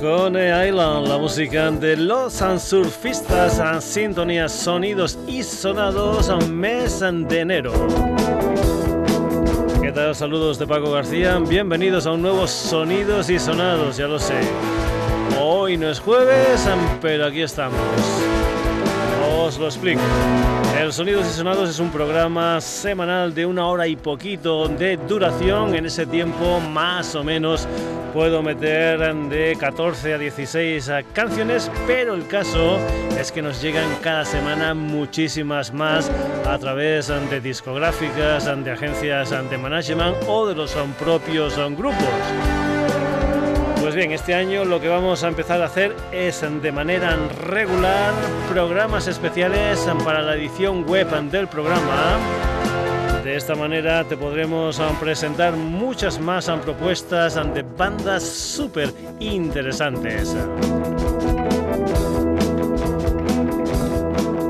Coney Island, la música de los surfistas, en sintonías, sonidos y sonados, mes de enero. ¿Qué tal? Saludos de Paco García, bienvenidos a un nuevo Sonidos y Sonados, ya lo sé. No es jueves, pero aquí estamos. Os lo explico. El Sonidos y Sonados es un programa semanal de una hora y poquito de duración. En ese tiempo, más o menos, puedo meter de 14 a 16 canciones, pero el caso es que nos llegan cada semana muchísimas más a través de discográficas, de agencias de management o de los propios grupos. Bien, este año lo que vamos a empezar a hacer es de manera regular programas especiales para la edición web del programa. De esta manera te podremos presentar muchas más propuestas de bandas súper interesantes.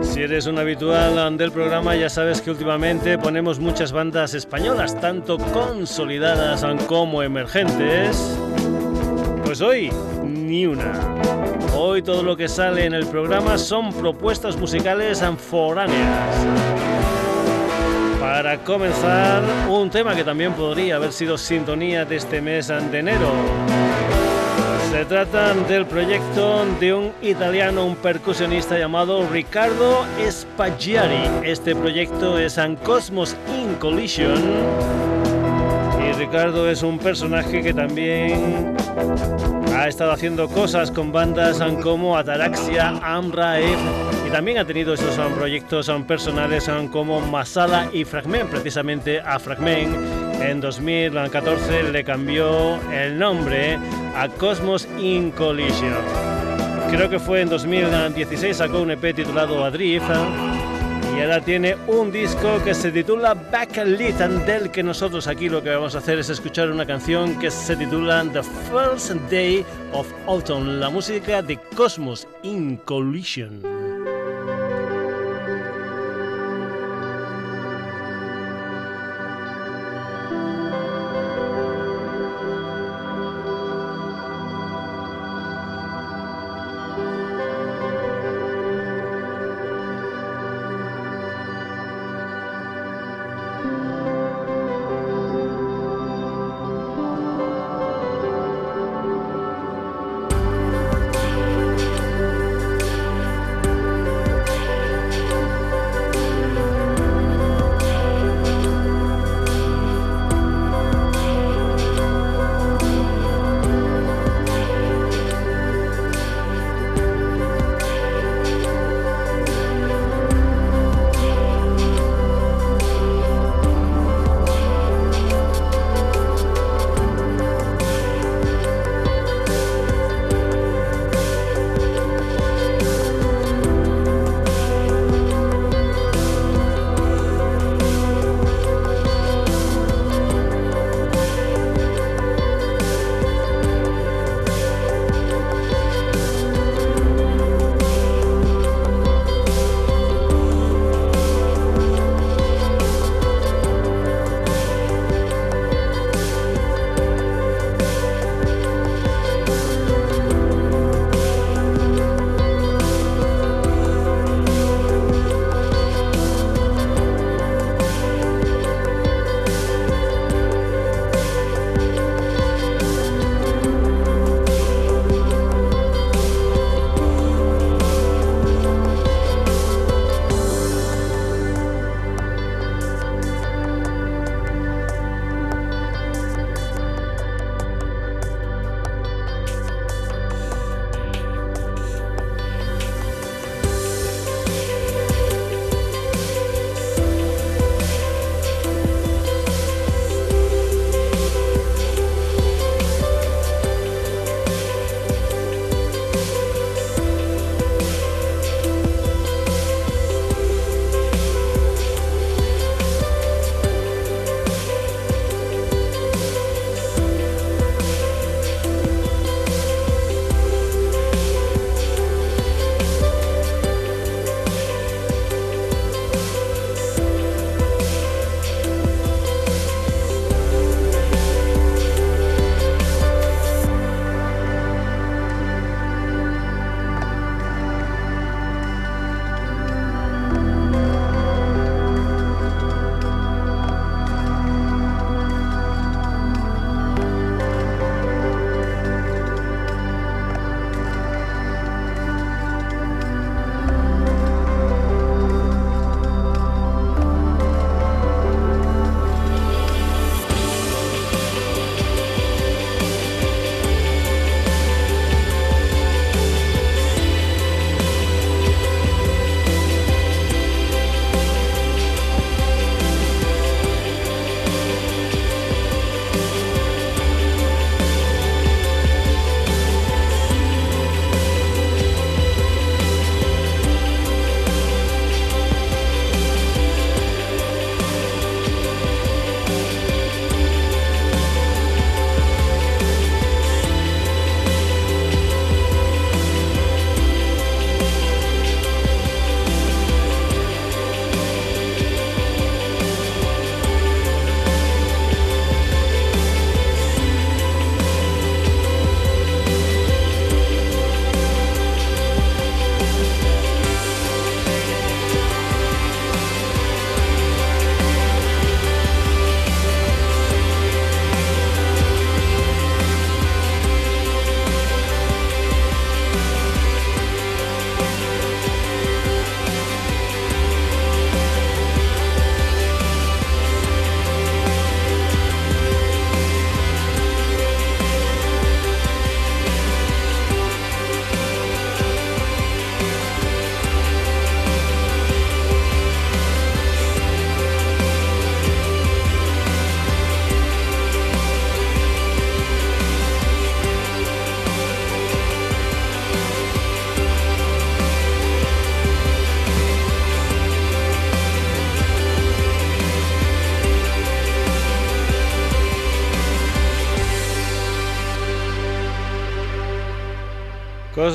Si eres un habitual del programa, ya sabes que últimamente ponemos muchas bandas españolas, tanto consolidadas como emergentes. Pues hoy, ni una. Hoy todo lo que sale en el programa son propuestas musicales foráneas. Para comenzar, un tema que también podría haber sido sintonía de este mes de enero. Se trata del proyecto de un italiano, un percusionista llamado Riccardo Spaggiari. Este proyecto es An Cosmos in Collision Ricardo es un personaje que también ha estado haciendo cosas con bandas como Ataraxia, Amrae y también ha tenido esos proyectos personales como Masala y Fragment. Precisamente a Fragment en 2014 le cambió el nombre a Cosmos in Collision. Creo que fue en 2016 sacó un EP titulado Adrift y ahora tiene un disco que se titula Backlit del que nosotros aquí lo que vamos a hacer es escuchar una canción que se titula The First Day of Autumn, la música de Cosmos in Collision.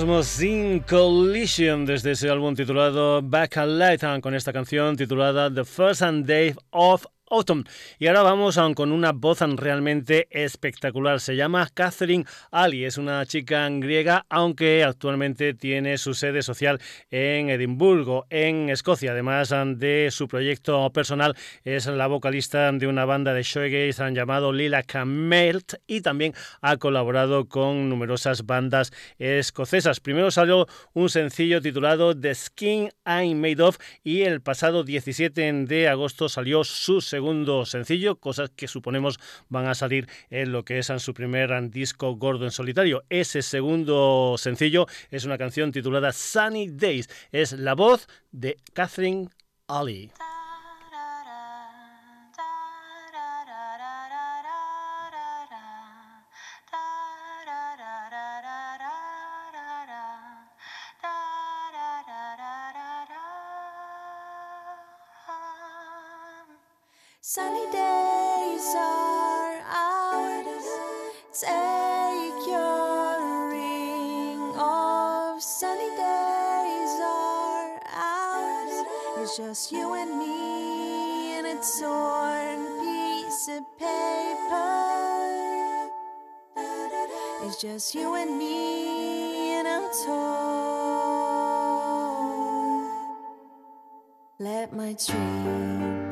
Cosmos in Collision desde ese álbum titulado Back a Light con esta canción titulada The First and Day of Autumn. Y ahora vamos con una voz realmente espectacular. Se llama Catherine Ali. Es una chica griega, aunque actualmente tiene su sede social en Edimburgo, en Escocia. Además de su proyecto personal, es la vocalista de una banda de shoegaze llamado Lila Kamelt y también ha colaborado con numerosas bandas escocesas. Primero salió un sencillo titulado The Skin I'm Made Of y el pasado 17 de agosto salió su segundo segundo sencillo, cosas que suponemos van a salir en lo que es su primer disco gordo en solitario. Ese segundo sencillo es una canción titulada Sunny Days. Es la voz de Catherine Ali. Sunny days are ours. Take your ring off. Sunny days are ours. It's just you and me and a torn piece of paper. It's just you and me and I'm torn. Let my dream.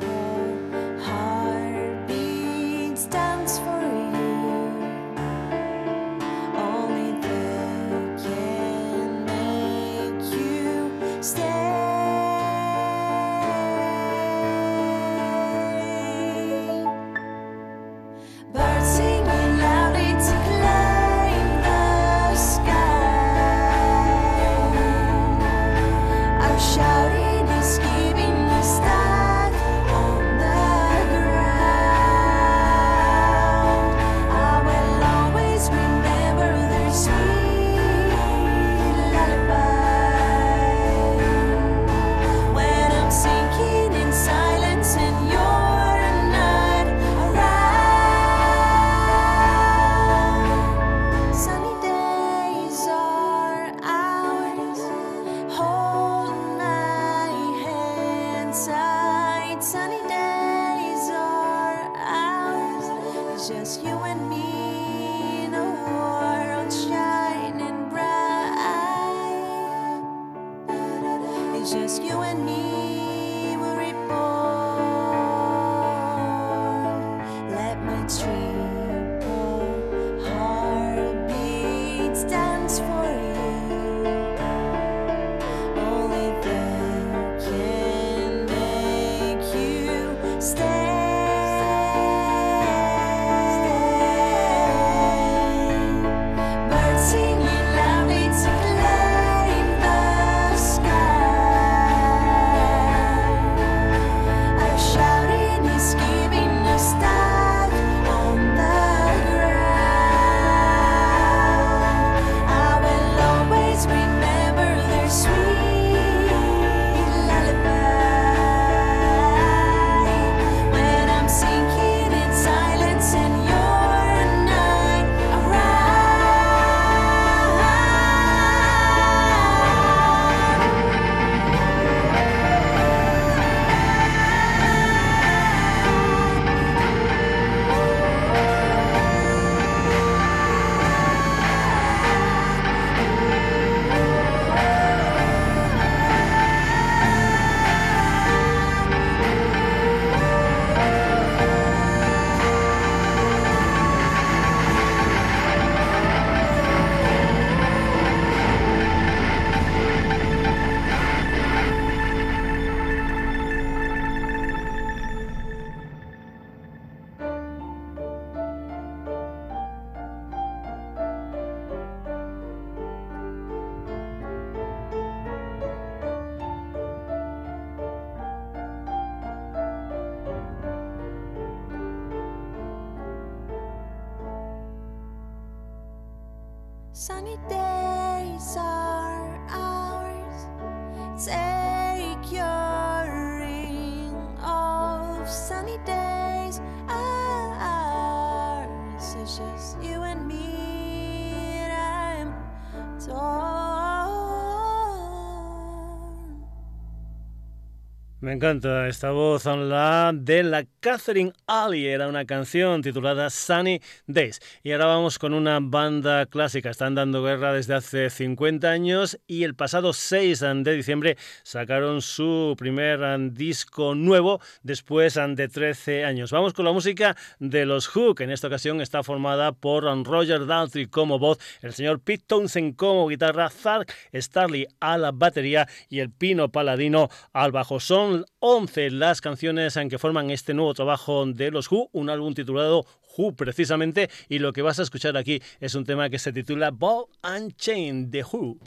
Me encanta esta voz, la de la Catherine Ali. Era una canción titulada Sunny Days. Y ahora vamos con una banda clásica. Están dando guerra desde hace 50 años y el pasado 6 de diciembre sacaron su primer disco nuevo después de 13 años. Vamos con la música de los Who, que en esta ocasión está formada por Roger Daltrey como voz, el señor Pete Townsend como guitarra, Zark Starley a la batería y el Pino Paladino al bajo. Son 11 las canciones en que forman este nuevo trabajo de los Who, un álbum titulado Who precisamente, y lo que vas a escuchar aquí es un tema que se titula Ball and Chain de Who.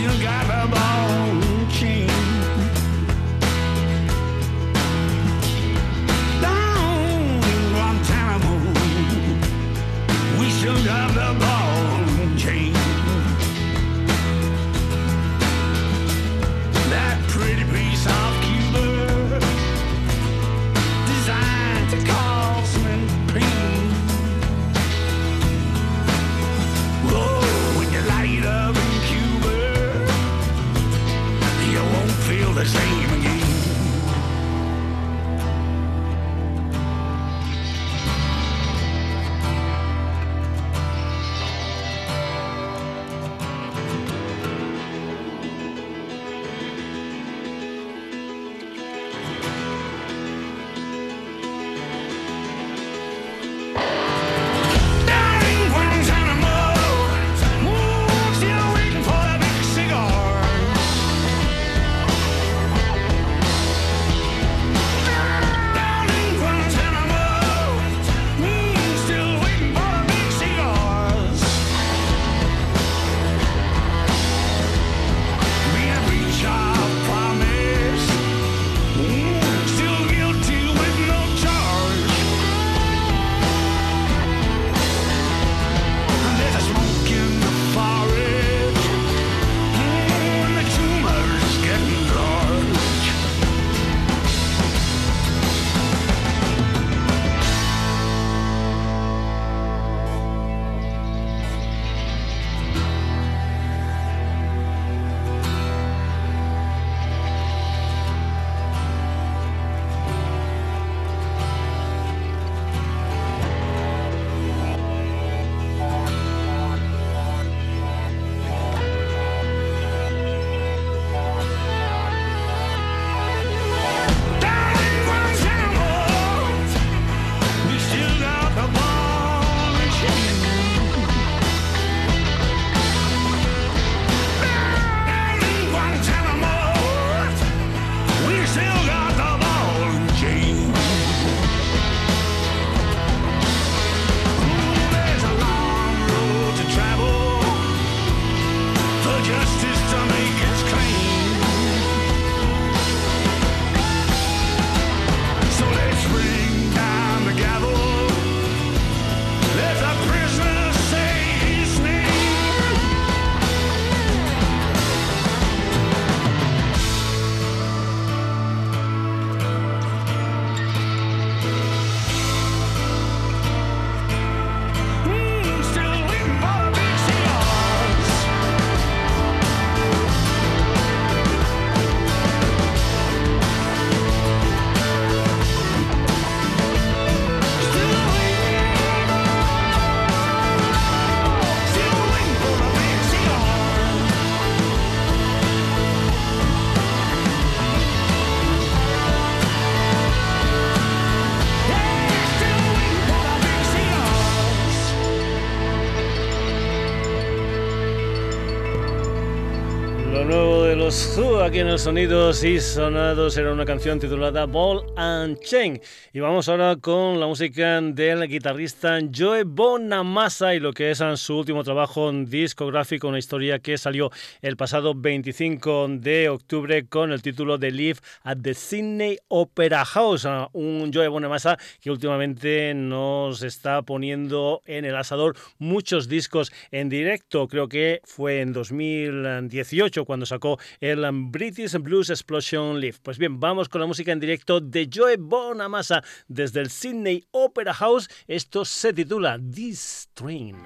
you got the ball. Aquí en los sonidos y sonados era una canción titulada Ball and Chain. Y vamos ahora con la música del guitarrista Joe Bonamassa y lo que es su último trabajo discográfico, una historia que salió el pasado 25 de octubre con el título de Live at the Sydney Opera House. Un Joe Bonamassa que últimamente nos está poniendo en el asador muchos discos en directo. Creo que fue en 2018 cuando sacó el British Blues Explosion Live. Pues bien, vamos con la música en directo de Joe Bonamassa desde el Sydney Opera House. Esto se titula This Train.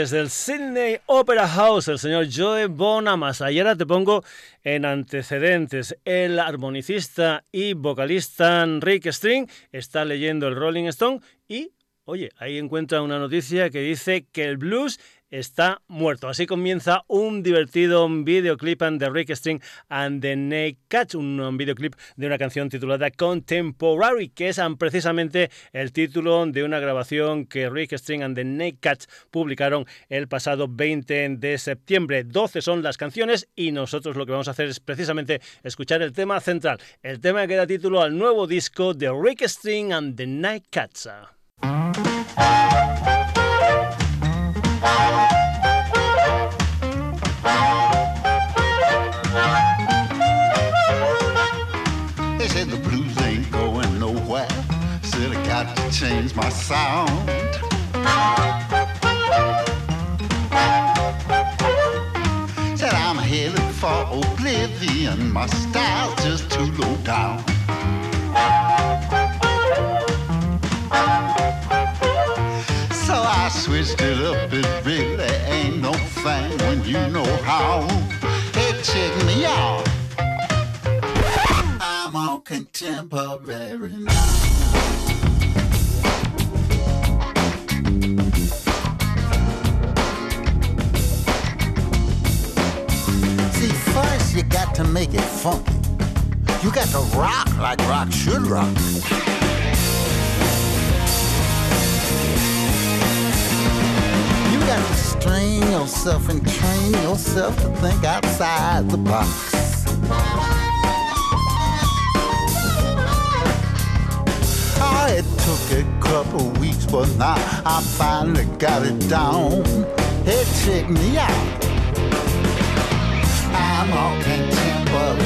Desde el Sydney Opera House, el señor Joe Bonamas. Ayer te pongo en antecedentes. El armonicista y vocalista Rick String está leyendo el Rolling Stone y, oye, ahí encuentra una noticia que dice que el blues está muerto. Así comienza un divertido videoclip de Rick String and the Naked Cats, un videoclip de una canción titulada Contemporary, que es precisamente el título de una grabación que Rick String and the Naked Cats publicaron el pasado 20 de septiembre. 12 son las canciones y nosotros lo que vamos a hacer es precisamente escuchar el tema central, el tema que da título al nuevo disco de Rick String and the Night Cats. My sound. Said I'm headed for oblivion. My style's just too low down. So I switched it up. It really ain't no thing when you know how. Hey, check me out. I'm on contemporary now. To make it funky. You got to rock like rock should rock. You got to strain yourself and train yourself to think outside the box. Oh, it took a couple weeks, but now I finally got it down. Hey, check me out. I'm all You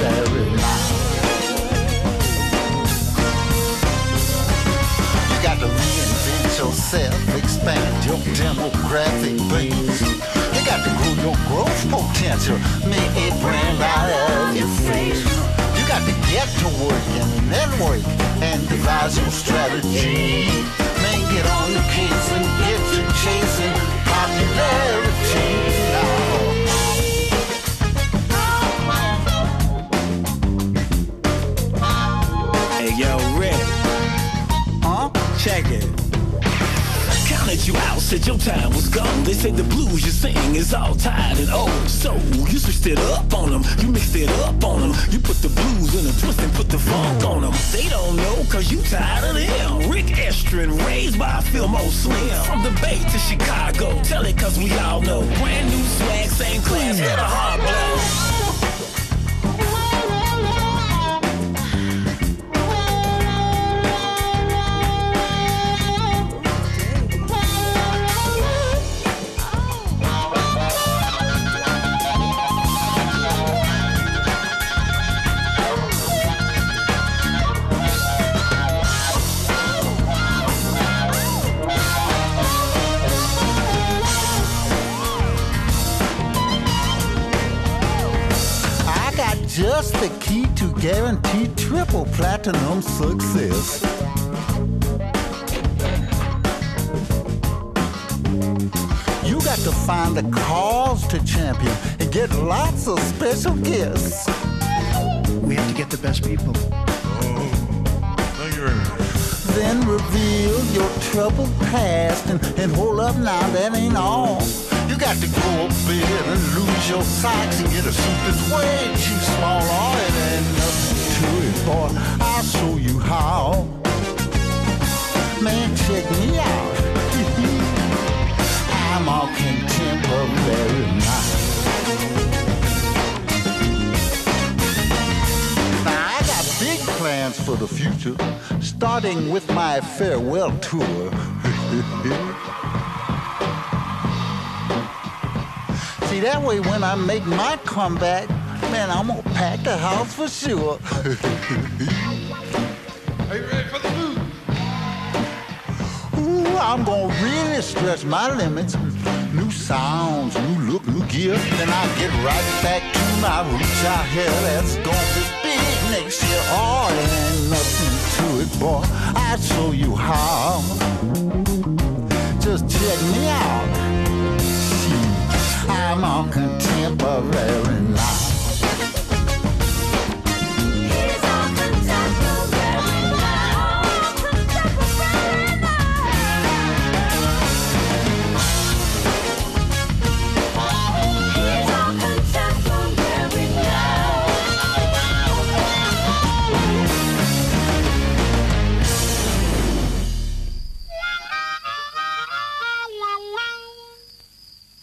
got to reinvent yourself, expand your demographic base. You got to grow your growth potential, make brand out of your face. You got to get to work and network and devise your strategy. Man, get on the case and get to chasing popularity Huh? Counted you out, said your time was gone. They said the blues you sing is all tired and old. So you switched it up on them, you mixed it up on them. You put the blues in a twist and put the funk on them. They don't know cause you tired of them. Rick Estrin, raised by Philmo Slim. From the Bay to Chicago, tell it cause we all know. Brand new swag, same class, hit a hard blow. Triple platinum success. You got to find a cause to champion and get lots of special guests. We have to get the best people. Oh, thank you very much. Then reveal your troubled past and, and hold up now, that ain't all. You got to go a bit and lose your socks and get a suit that's way too small. Oh, it ain't nothing boy. I'll show you how. Man, check me out. I'm all contemporary now. Now I got big plans for the future, starting with my farewell tour. See, that way when I make my comeback, man, I'm gonna pack the house for sure. Are you ready for the food? Ooh, I'm gonna really stretch my limits. New sounds, new look, new gear. Then I get right back to my roots out here. That's gonna be big next year. Oh, there ain't nothing to it, boy. I'll show you how. Just check me out. I'm on contemporary life.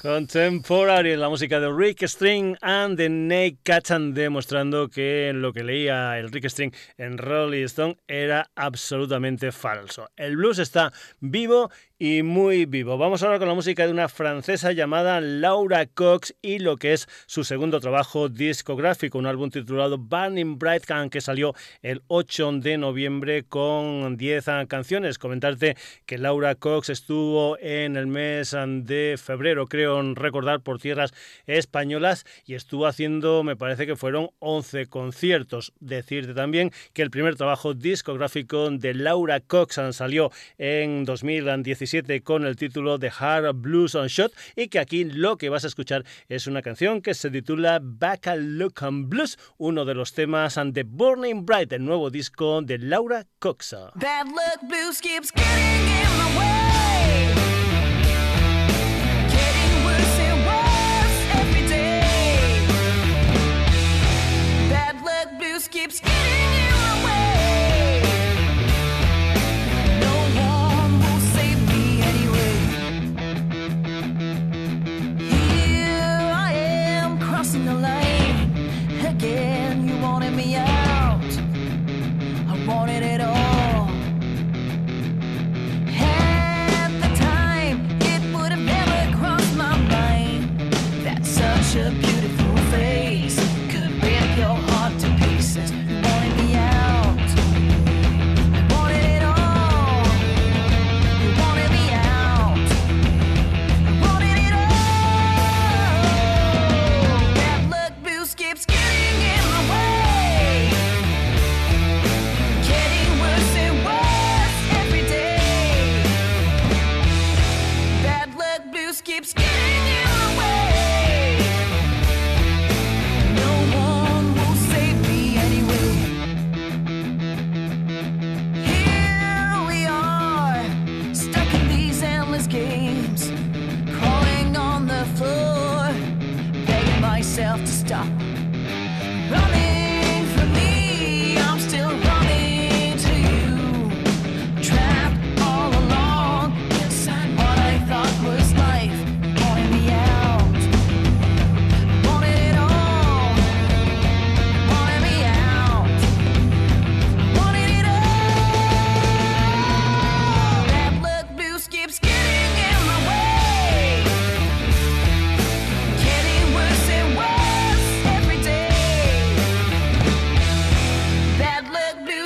Contemporary, la música de Rick String and the Nate Catan, demostrando que lo que leía el Rick String en Rolling Stone era absolutamente falso. El blues está vivo y muy vivo. Vamos ahora con la música de una francesa llamada Laura Cox y lo que es su segundo trabajo discográfico, un álbum titulado Burning Bright Can que salió el 8 de noviembre con 10 canciones. Comentarte que Laura Cox estuvo en el mes de febrero, creo recordar, por tierras españolas y estuvo haciendo, me parece que fueron 11 conciertos. Decirte también que el primer trabajo discográfico de Laura Cox salió en 2017 con el título de Hard Blues on Shot y que aquí lo que vas a escuchar es una canción que se titula Back a Look on Blues, uno de los temas de Burning Bright, el nuevo disco de Laura Coxa. Bad luck blues keeps getting in my way.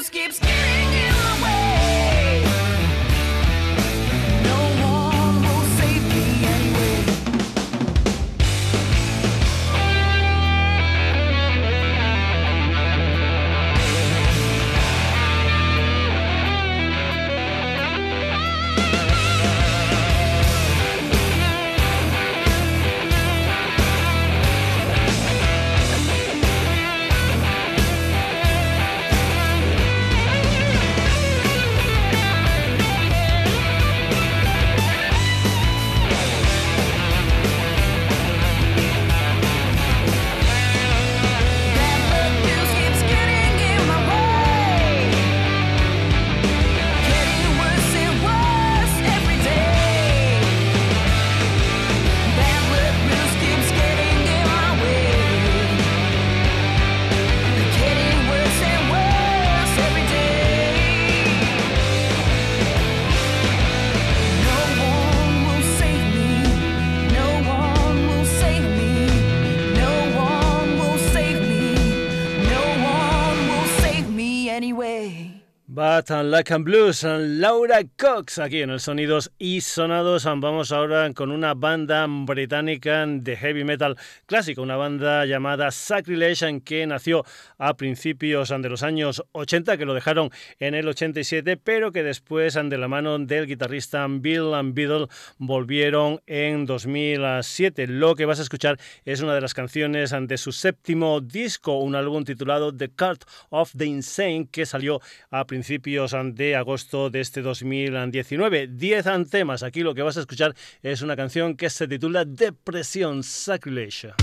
keeps But Like and Blues, Laura Cox, aquí en el Sonidos y Sonados. Vamos ahora con una banda británica de heavy metal clásico, una banda llamada Sacrilege, que nació a principios de los años 80, que lo dejaron en el 87, pero que después, de la mano del guitarrista Bill and volvieron en 2007. Lo que vas a escuchar es una de las canciones de su séptimo disco, un álbum titulado The Cart of the Insane, que salió a principios principios de agosto de este 2019. 10 temas. Aquí lo que vas a escuchar es una canción que se titula Depresión Sacrilege.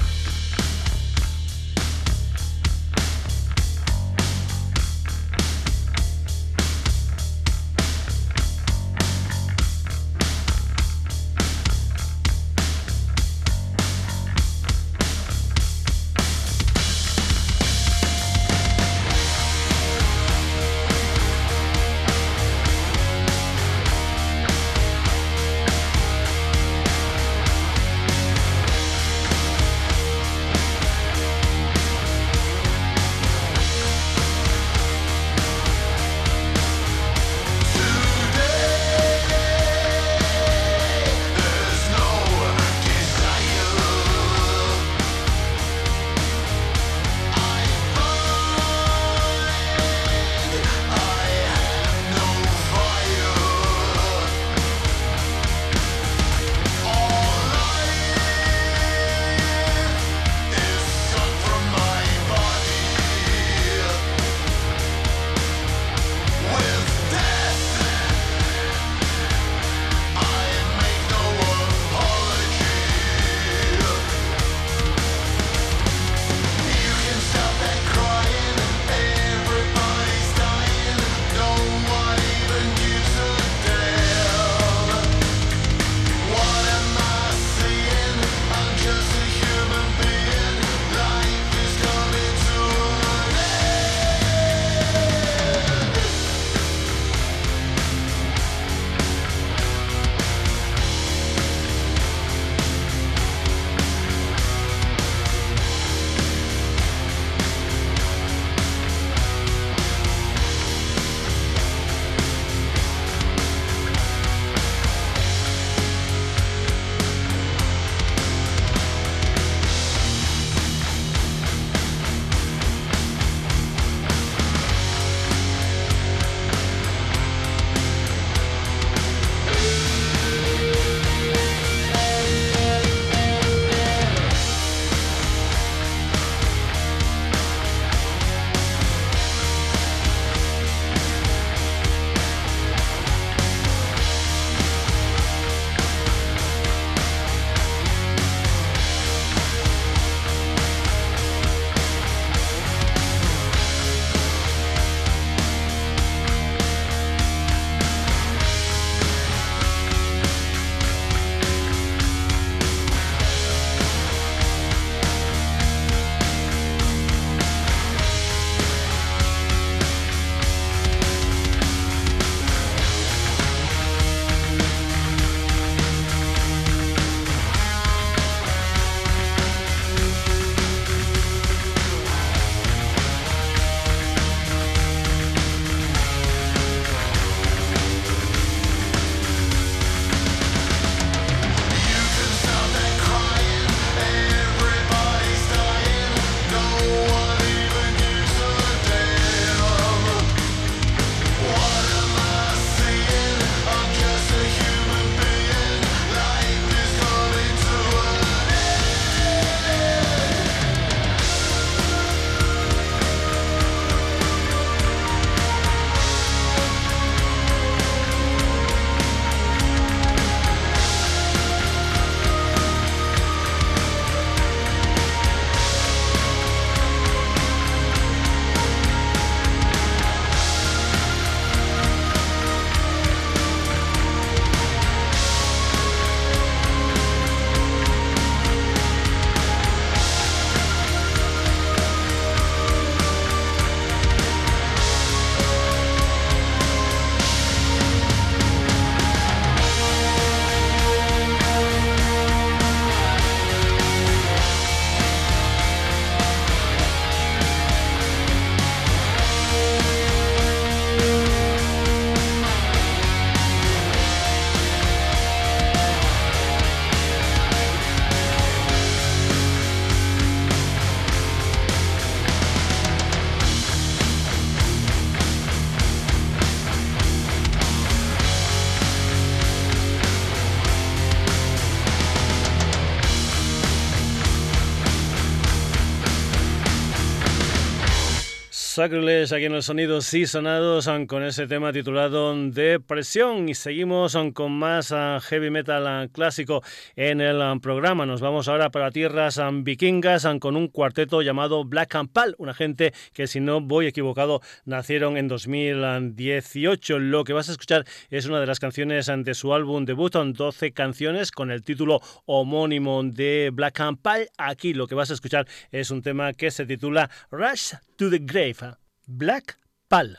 Aquí en los sonidos y sonados con ese tema titulado Depresión y seguimos con más ah, heavy metal ah, clásico en el ah, programa. Nos vamos ahora para tierras vikingas con un cuarteto llamado Black and Pal, una gente que si no voy equivocado nacieron en 2018. Lo que vas a escuchar es una de las canciones de su álbum debut, 12 canciones con el título homónimo de Black and Pal. Aquí lo que vas a escuchar es un tema que se titula Rush to the Grave, Black Pal.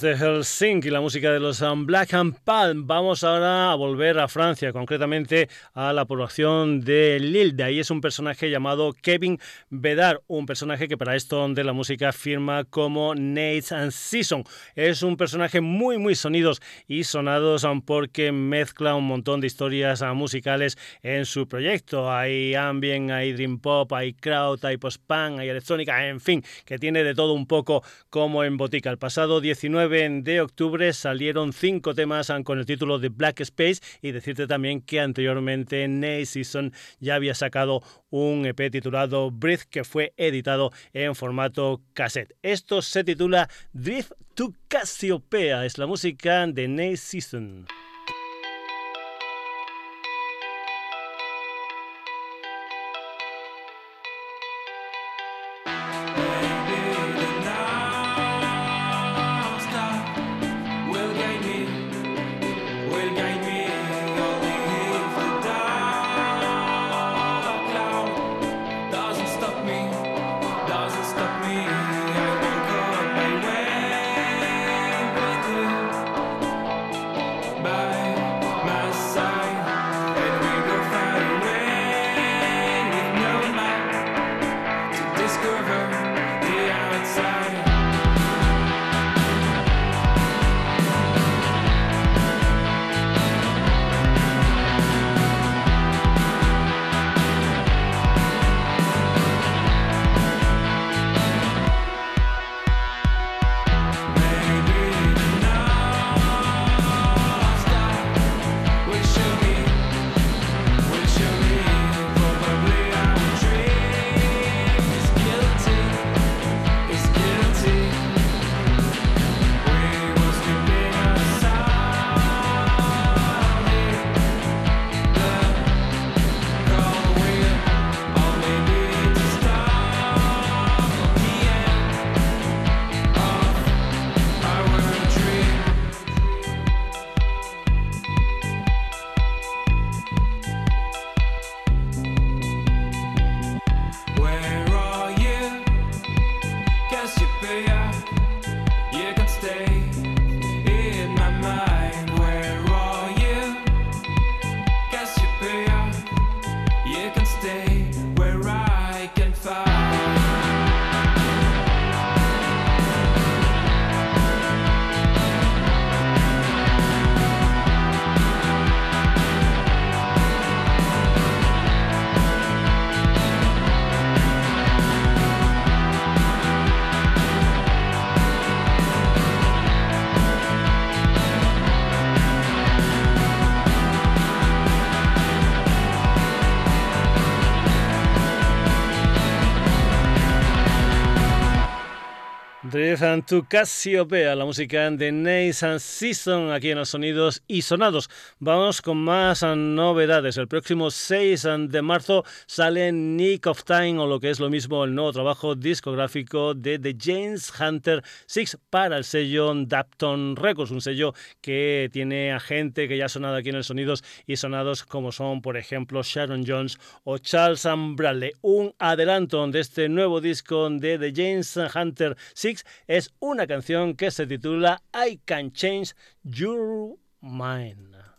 Desde Helsinki, la música de los um, Black and Palm. Vamos ahora a volver a Francia, concretamente a la población de Lille. De ahí es un personaje llamado Kevin Bedard, un personaje que para esto de la música firma como Nate and Season. Es un personaje muy, muy sonidos y sonados um, porque mezcla un montón de historias uh, musicales en su proyecto. Hay ambient, hay dream pop, hay crowd, hay post-punk, hay electrónica, en fin, que tiene de todo un poco como en botica. El pasado 19 de octubre salieron cinco temas con el título de Black Space y decirte también que anteriormente Nate Season ya había sacado un EP titulado Breath que fue editado en formato cassette. Esto se titula Drift to Cassiopeia, es la música de Nate Season. Drift to Cassiopeia, la música de Nace and Season aquí en los sonidos y sonados. Vamos con más novedades. El próximo 6 de marzo sale Nick of Time o lo que es lo mismo el nuevo trabajo discográfico de The James Hunter Six para el sello Dapton Records, un sello que tiene a gente que ya ha sonado aquí en el sonidos y sonados como son por ejemplo Sharon Jones o Charles Bradley. Un adelanto de este nuevo disco de The James Hunter Six es una canción que se titula I Can Change Your Mind.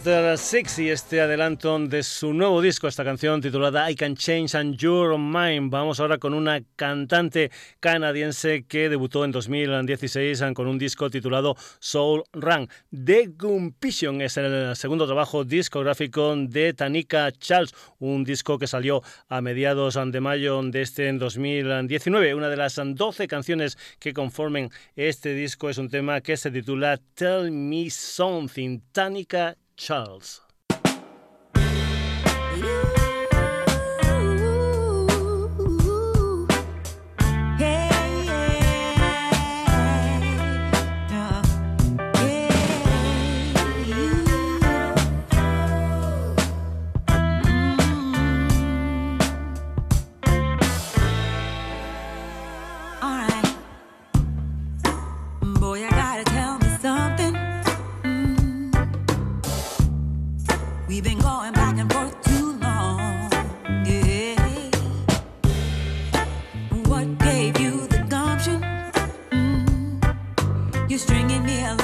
Hunter Six y este adelanto de su nuevo disco, esta canción titulada I Can Change and Your Mind. Vamos ahora con una cantante canadiense que debutó en 2016 con un disco titulado Soul Run. The Gumpition es el segundo trabajo discográfico de Tanika Charles, un disco que salió a mediados de mayo de este 2019. Una de las 12 canciones que conformen este disco es un tema que se titula Tell Me Something. Tanika Charles. stringing me along.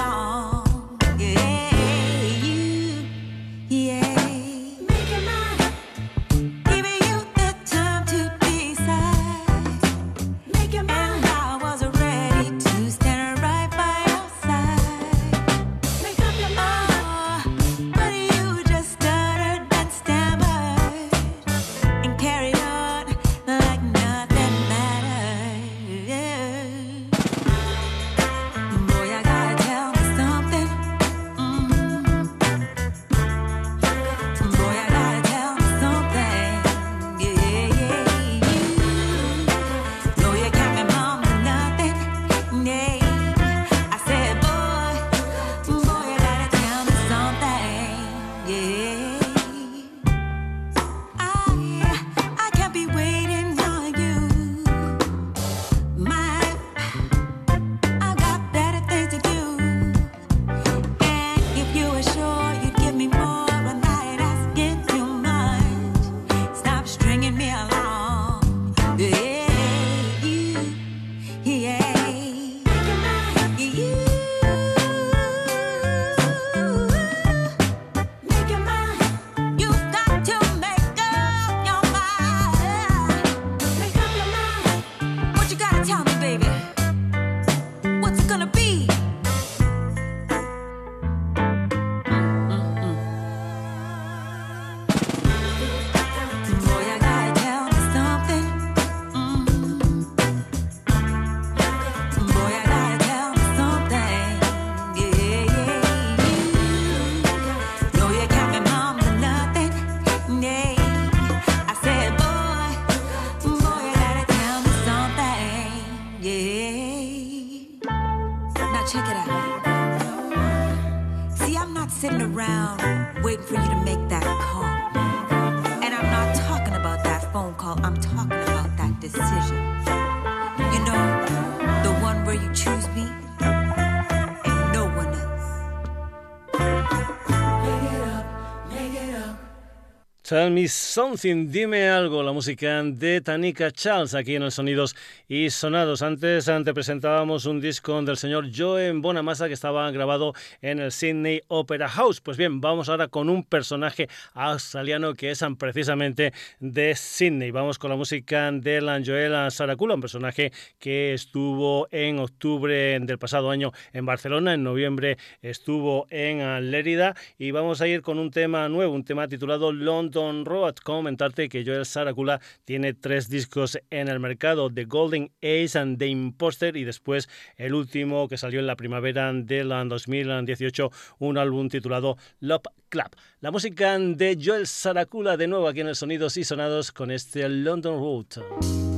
Tell me something, dime algo, la música de Tanika Charles aquí en los Sonidos y Sonados. Antes te presentábamos un disco del señor Joe Bonamassa que estaba grabado en el Sydney Opera House. Pues bien, vamos ahora con un personaje australiano que es precisamente de Sydney. Vamos con la música de Joel Saracula, un personaje que estuvo en octubre del pasado año en Barcelona, en noviembre estuvo en Lérida y vamos a ir con un tema nuevo, un tema titulado London Road. Comentarte que Joel Saracula tiene tres discos en el mercado: The Golden Age and The Imposter, y después el último que salió en la primavera del 2018, un álbum titulado Love Club. La música de Joel Saracula, de nuevo aquí en el Sonidos y Sonados con este London Road.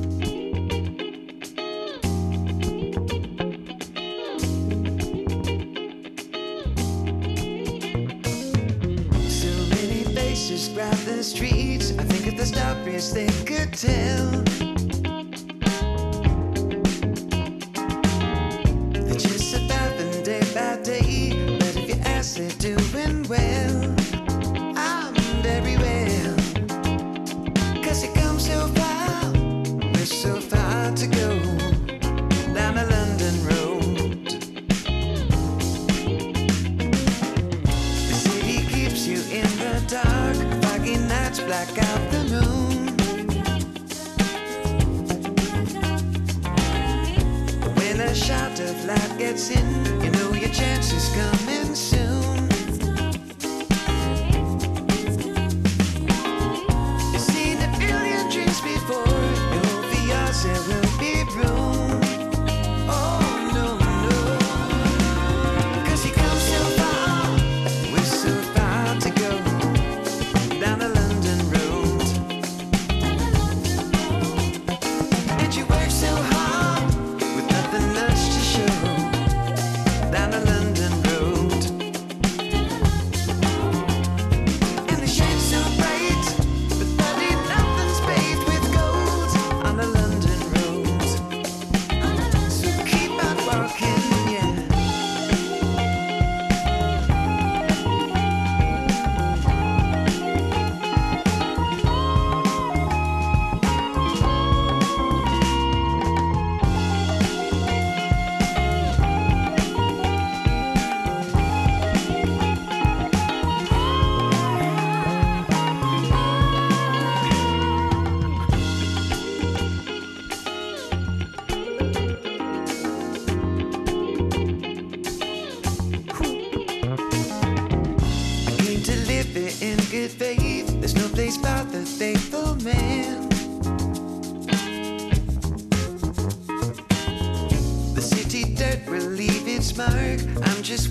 Streets. I think if the stories they could tell. Of light gets in, you know your chance is coming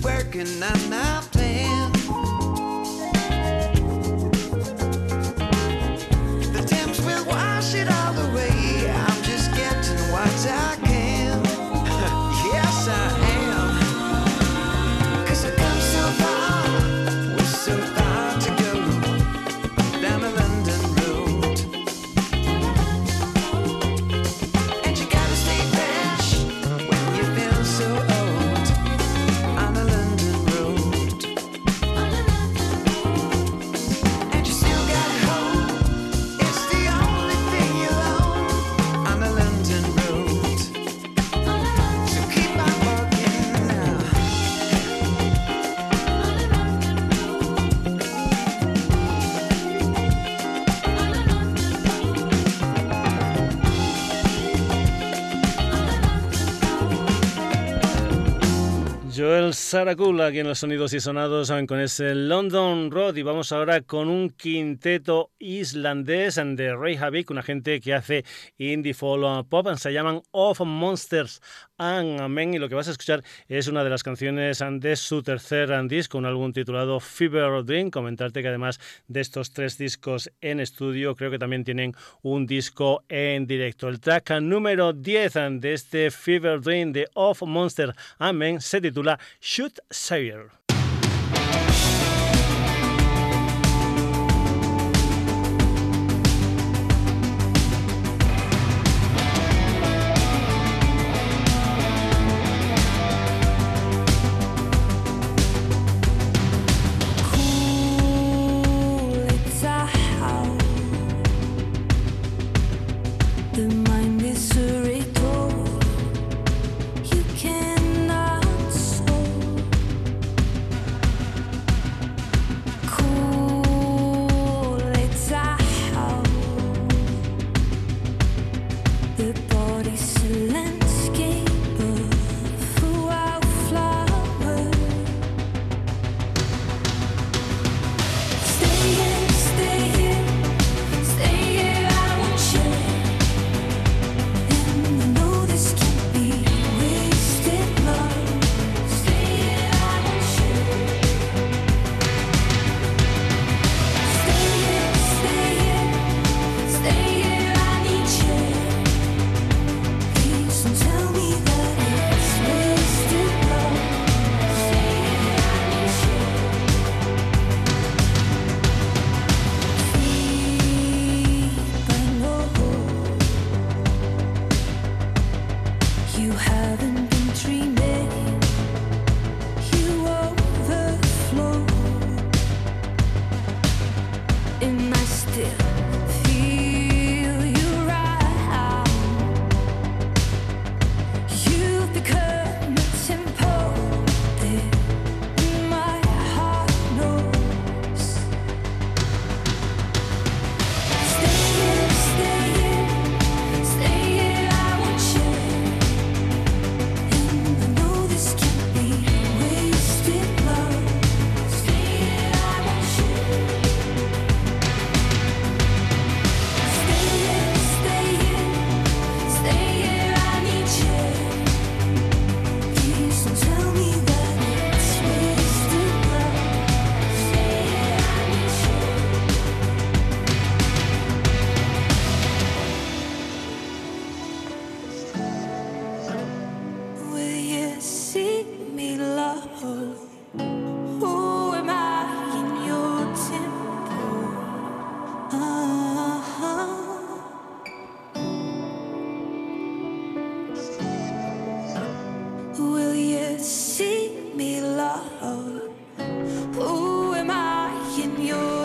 working on my Joel Saracula aquí en los sonidos y sonados con ese London Road. Y vamos ahora con un quinteto islandés de Reykjavik, una gente que hace indie folk pop, se llaman Of Monsters and Men y lo que vas a escuchar es una de las canciones de su tercer disco, un álbum titulado Fever Dream, comentarte que además de estos tres discos en estudio creo que también tienen un disco en directo. El track número 10 de este Fever Dream de Of Monsters and Men se titula Shoot Savior.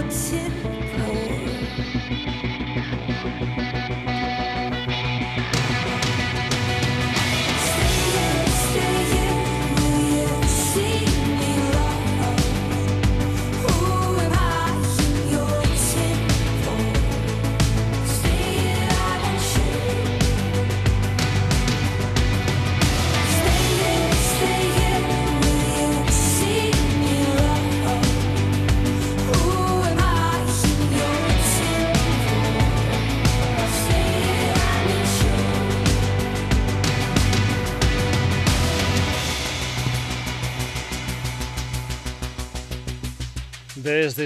心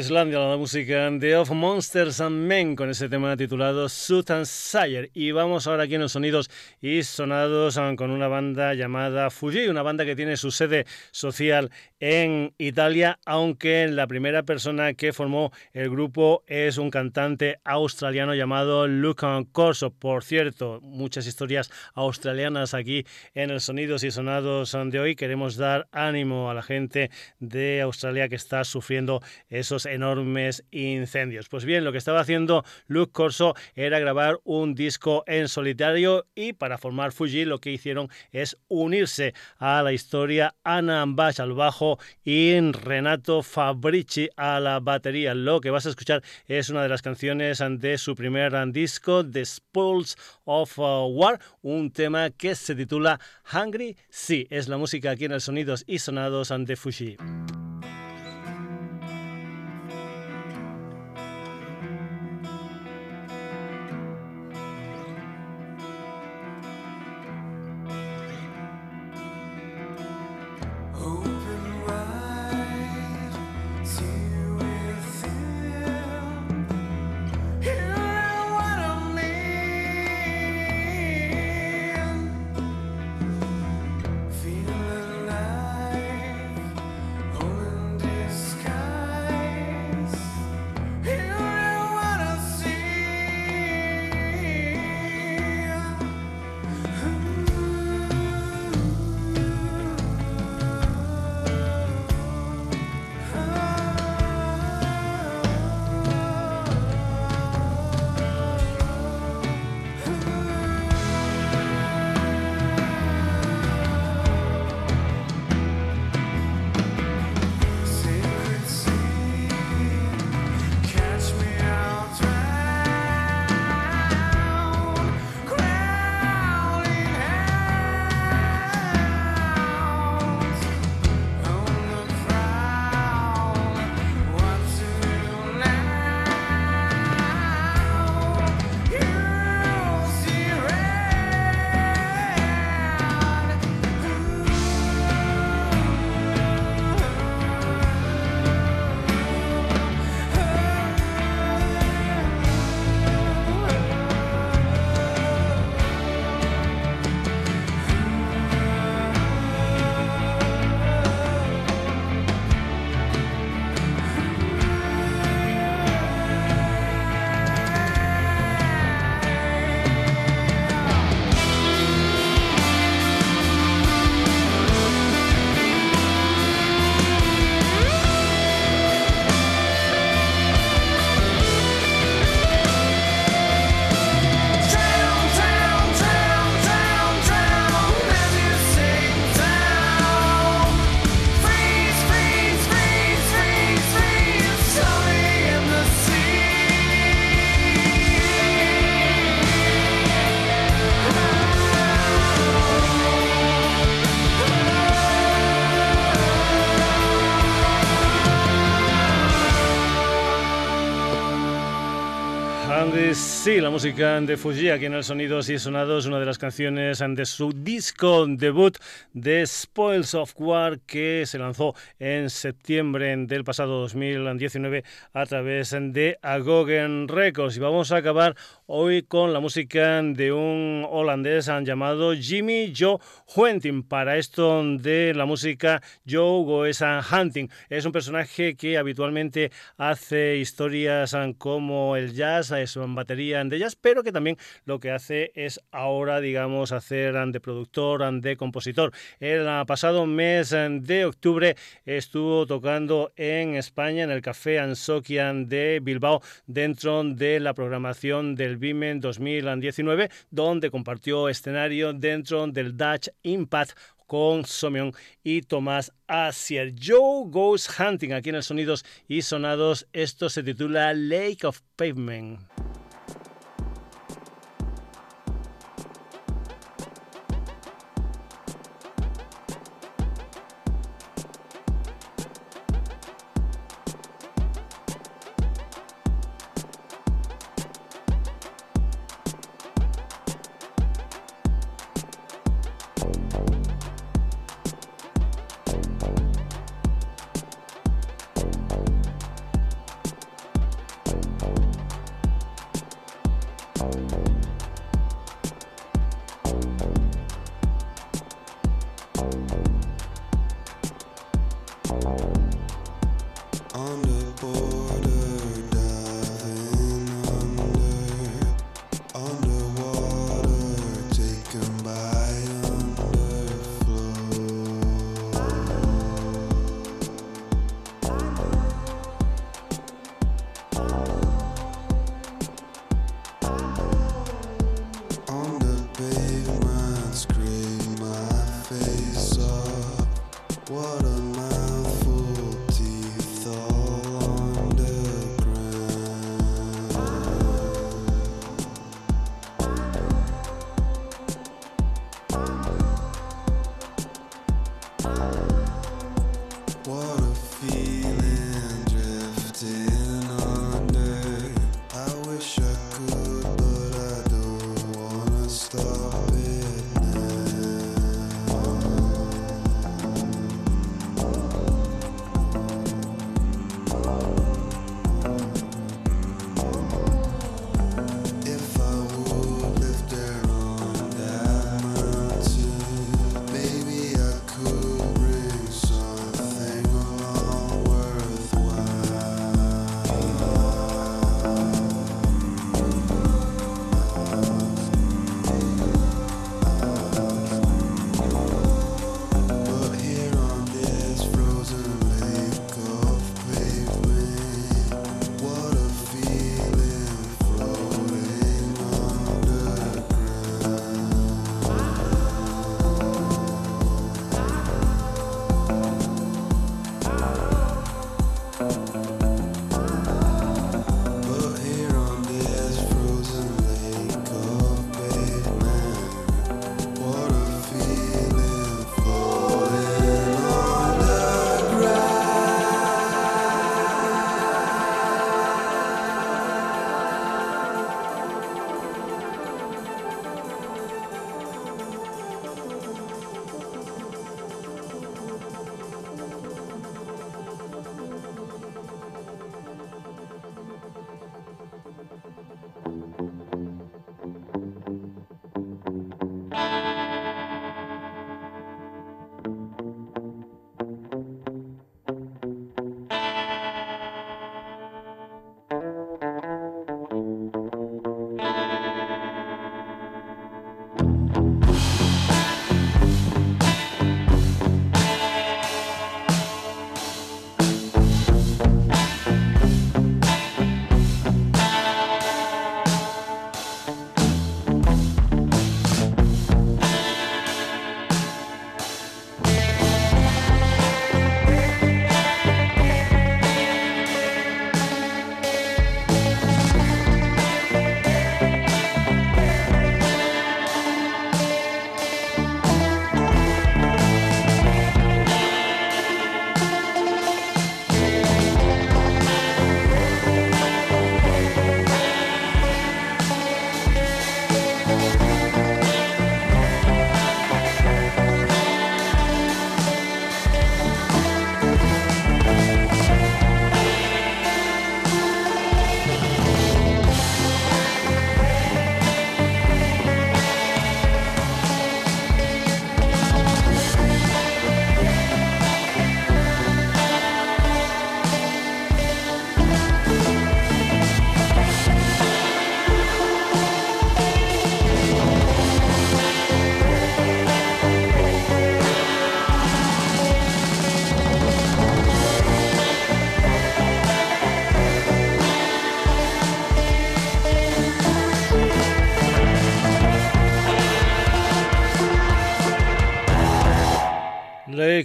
Islandia, la música de Of Monsters and Men con ese tema titulado Suit and Sire. Y vamos ahora aquí en los sonidos y sonados ah, con una banda llamada Fuji, una banda que tiene su sede social en Italia, aunque la primera persona que formó el grupo es un cantante australiano llamado Lucan Corso. Por cierto, muchas historias australianas aquí en el Sonidos y Sonados de hoy. Queremos dar ánimo a la gente de Australia que está sufriendo esos enormes incendios. Pues bien, lo que estaba haciendo Luke Corso era grabar un disco en solitario y para formar Fuji lo que hicieron es unirse a la historia Ana Bash al bajo y Renato Fabrici a la batería. Lo que vas a escuchar es una de las canciones de su primer disco, The Spoils of uh, War, un tema que se titula Hungry. Sí, es la música aquí en el Sonidos y Sonados de Fuji. Sí, la música de Fuji aquí en el Sonidos y Sonados, una de las canciones de su disco debut de Spoils of War que se lanzó en septiembre del pasado 2019 a través de Agogen Records. Y vamos a acabar hoy con la música de un holandés llamado Jimmy Joe Hunting. Para esto de la música, Joe Goes Hunting es un personaje que habitualmente hace historias como el jazz, es en batería de jazz, pero que también lo que hace es ahora, digamos, hacer de productor, de compositor. El pasado mes de octubre estuvo tocando en España, en el Café Ansokian de Bilbao, dentro de la programación del Bimen 2019, donde compartió escenario dentro del Dutch Impact con Somion y Tomás Asier. Joe Goes Hunting aquí en el Sonidos y Sonados. Esto se titula Lake of Pavement.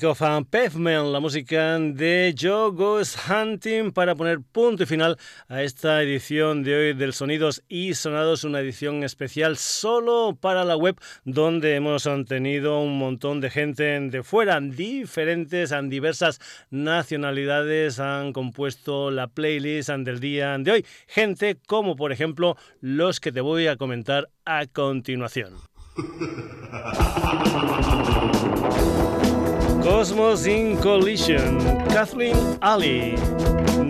Lake of la música de Joe Goes Hunting para poner punto y final a esta edición de hoy del Sonidos y Sonados, una edición especial solo para la web donde hemos tenido un montón de gente de fuera, diferentes, diversas nacionalidades han compuesto la playlist del día de hoy. Gente como por ejemplo los que te voy a comentar a continuación. Cosmos in Collision, Kathleen Ali,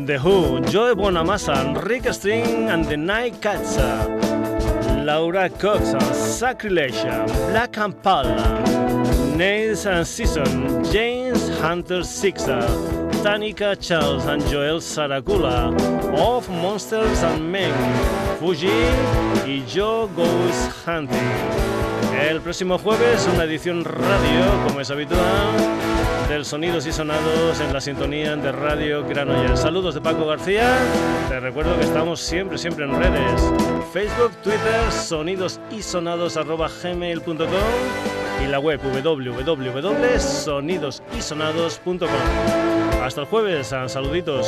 The Who, Joe Bonamassa, Rick String and the Night Cats, Laura Cox, Sacrilege, Black and Pala, Nails and Season, James Hunter Sixer, Tanika Charles and Joel Saracula, Of Monsters and Men, Fuji y Joe Goes Hunting. El próximo jueves una edición radio, como es habitual, del Sonidos y Sonados en la sintonía de Radio Granollers. Saludos de Paco García. Te recuerdo que estamos siempre, siempre en redes. Facebook, Twitter, sonidosisonados.gmail.com y la web www.sonidosysonados.com. Hasta el jueves, saluditos.